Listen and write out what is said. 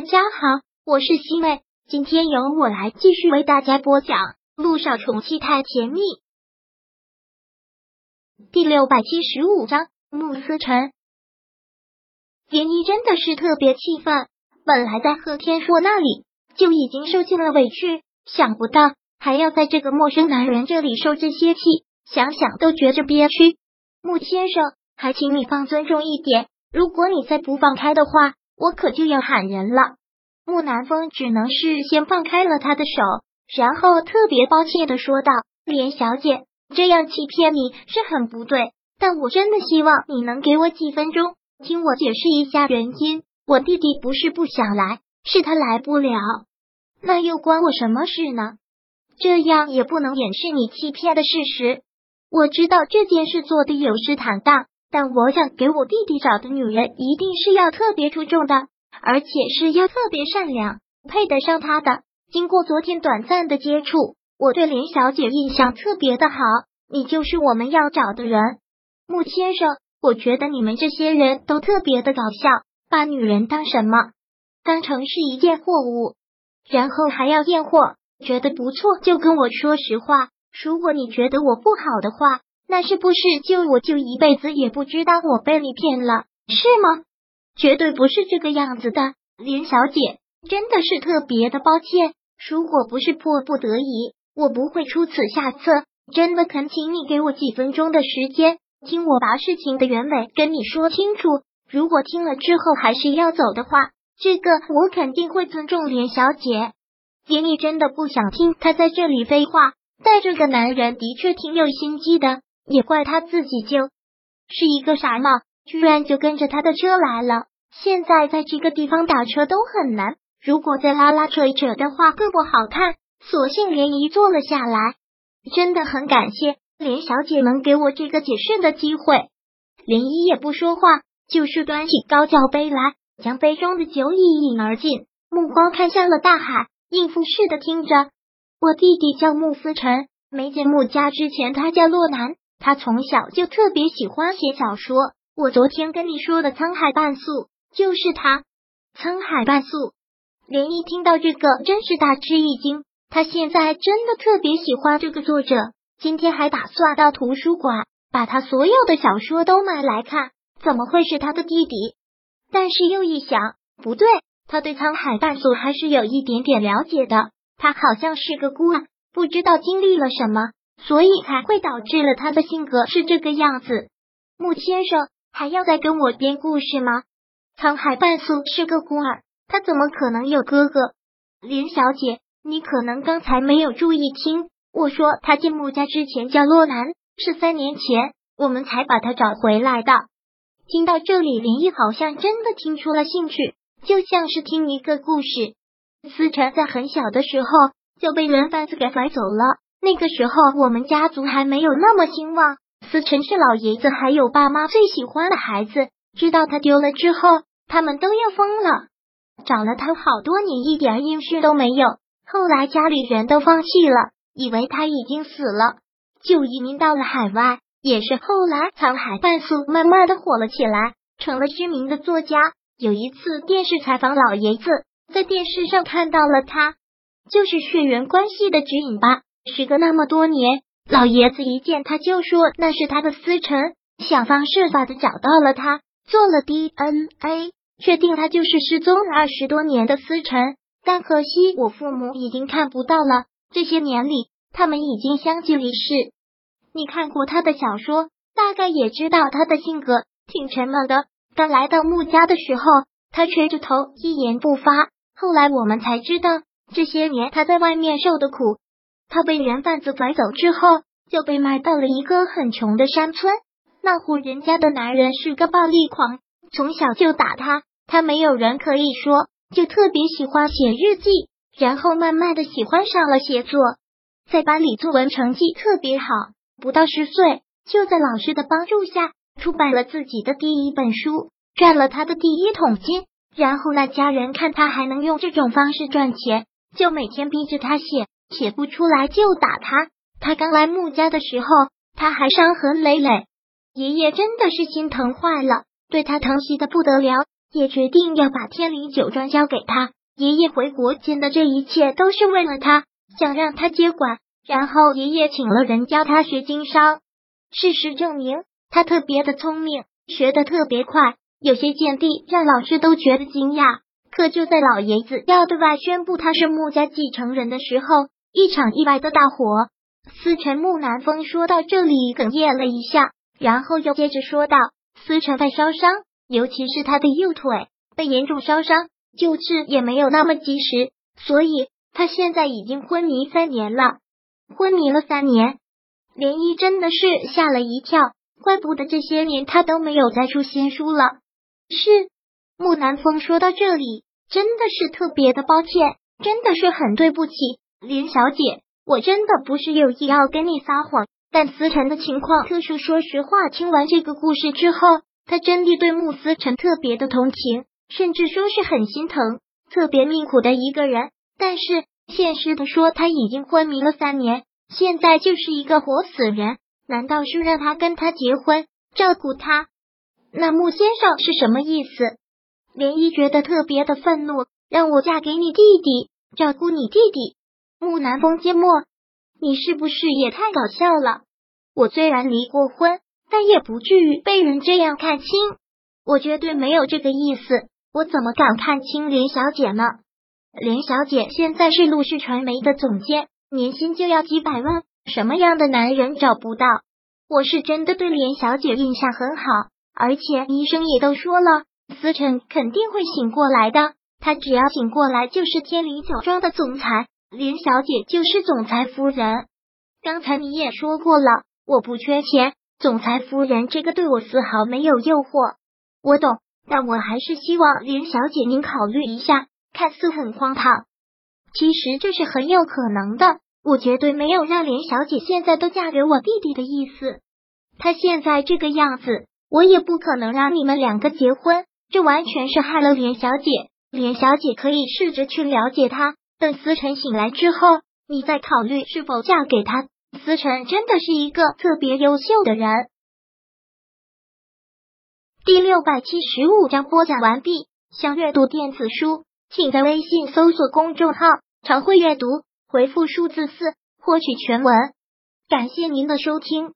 大家好，我是西妹，今天由我来继续为大家播讲《路上宠妻太甜蜜》第六百七十五章。慕思辰，连依真的是特别气愤。本来在贺天硕那里就已经受尽了委屈，想不到还要在这个陌生男人这里受这些气，想想都觉着憋屈。穆先生，还请你放尊重一点，如果你再不放开的话。我可就要喊人了。木南风只能是先放开了他的手，然后特别抱歉的说道：“连小姐，这样欺骗你是很不对，但我真的希望你能给我几分钟，听我解释一下原因。我弟弟不是不想来，是他来不了。那又关我什么事呢？这样也不能掩饰你欺骗的事实。我知道这件事做的有失坦荡。”但我想给我弟弟找的女人一定是要特别出众的，而且是要特别善良，配得上他的。经过昨天短暂的接触，我对林小姐印象特别的好。你就是我们要找的人，穆先生。我觉得你们这些人都特别的搞笑，把女人当什么？当成是一件货物，然后还要验货。觉得不错就跟我说实话。如果你觉得我不好的话。那是不是就我就一辈子也不知道我被你骗了，是吗？绝对不是这个样子的，林小姐，真的是特别的抱歉。如果不是迫不得已，我不会出此下策。真的恳请你给我几分钟的时间，听我把事情的原委跟你说清楚。如果听了之后还是要走的话，这个我肯定会尊重林小姐。爷爷真的不想听他在这里废话，但这个男人的确挺有心机的。也怪他自己就是一个傻帽，居然就跟着他的车来了。现在在这个地方打车都很难，如果再拉拉扯扯的话更不好看。索性连姨坐了下来，真的很感谢连小姐能给我这个解释的机会。连姨也不说话，就是端起高脚杯来，将杯中的酒一饮而尽，目光看向了大海，应付似的听着。我弟弟叫穆思辰，没进穆家之前他叫洛南。他从小就特别喜欢写小说，我昨天跟你说的《沧海半素》就是他。沧海半素，连一听到这个真是大吃一惊。他现在真的特别喜欢这个作者，今天还打算到图书馆把他所有的小说都买来看。怎么会是他的弟弟？但是又一想，不对，他对沧海半素还是有一点点了解的。他好像是个孤儿，不知道经历了什么。所以才会导致了他的性格是这个样子。穆先生还要再跟我编故事吗？沧海半素是个孤儿，他怎么可能有哥哥？林小姐，你可能刚才没有注意听，我说他进穆家之前叫洛南，是三年前我们才把他找回来的。听到这里，林毅好像真的听出了兴趣，就像是听一个故事。思辰在很小的时候就被人贩子给拐走了。那个时候，我们家族还没有那么兴旺。思辰是老爷子还有爸妈最喜欢的孩子，知道他丢了之后，他们都要疯了，找了他好多年，一点音讯都没有。后来家里人都放弃了，以为他已经死了，就移民到了海外。也是后来，沧海半粟慢慢的火了起来，成了知名的作家。有一次电视采访老爷子，在电视上看到了他，就是血缘关系的指引吧。时隔那么多年，老爷子一见他就说那是他的思辰，想方设法的找到了他，做了 DNA，确定他就是失踪了二十多年的思辰。但可惜我父母已经看不到了，这些年里他们已经相继离世。你看过他的小说，大概也知道他的性格挺沉闷的。刚来到穆家的时候，他垂着头一言不发。后来我们才知道，这些年他在外面受的苦。他被人贩子拐走之后，就被卖到了一个很穷的山村。那户人家的男人是个暴力狂，从小就打他。他没有人可以说，就特别喜欢写日记，然后慢慢的喜欢上了写作。在班里作文成绩特别好，不到十岁就在老师的帮助下出版了自己的第一本书，赚了他的第一桶金。然后那家人看他还能用这种方式赚钱，就每天逼着他写。写不出来就打他。他刚来穆家的时候，他还伤痕累累，爷爷真的是心疼坏了，对他疼惜的不得了。也决定要把天灵酒庄交给他。爷爷回国间的这一切都是为了他，想让他接管。然后爷爷请了人教他学经商。事实证明，他特别的聪明，学的特别快，有些见地让老师都觉得惊讶。可就在老爷子要对外宣布他是穆家继承人的时候，一场意外的大火。思辰木南风说到这里哽咽了一下，然后又接着说道：“思辰被烧伤，尤其是他的右腿被严重烧伤，救治也没有那么及时，所以他现在已经昏迷三年了。昏迷了三年，涟漪真的是吓了一跳，怪不得这些年他都没有再出新书了。”是木南风说到这里，真的是特别的抱歉，真的是很对不起，林小姐。我真的不是有意要跟你撒谎，但思辰的情况特殊。说实话，听完这个故事之后，他真的对穆思辰特别的同情，甚至说是很心疼。特别命苦的一个人，但是现实的说，他已经昏迷了三年，现在就是一个活死人。难道是让他跟他结婚，照顾他？那穆先生是什么意思？涟漪觉得特别的愤怒，让我嫁给你弟弟，照顾你弟弟。木南风缄默，你是不是也太搞笑了？我虽然离过婚，但也不至于被人这样看轻。我绝对没有这个意思，我怎么敢看轻连小姐呢？连小姐现在是陆氏传媒的总监，年薪就要几百万，什么样的男人找不到？我是真的对连小姐印象很好，而且医生也都说了，思辰肯定会醒过来的。他只要醒过来，就是天灵酒庄的总裁。林小姐就是总裁夫人，刚才你也说过了，我不缺钱，总裁夫人这个对我丝毫没有诱惑。我懂，但我还是希望林小姐您考虑一下。看似很荒唐，其实这是很有可能的。我绝对没有让林小姐现在都嫁给我弟弟的意思。她现在这个样子，我也不可能让你们两个结婚，这完全是害了林小姐。林小姐可以试着去了解他。等思辰醒来之后，你再考虑是否嫁给他。思辰真的是一个特别优秀的人。第六百七十五章播讲完毕。想阅读电子书，请在微信搜索公众号“常会阅读”，回复数字四获取全文。感谢您的收听。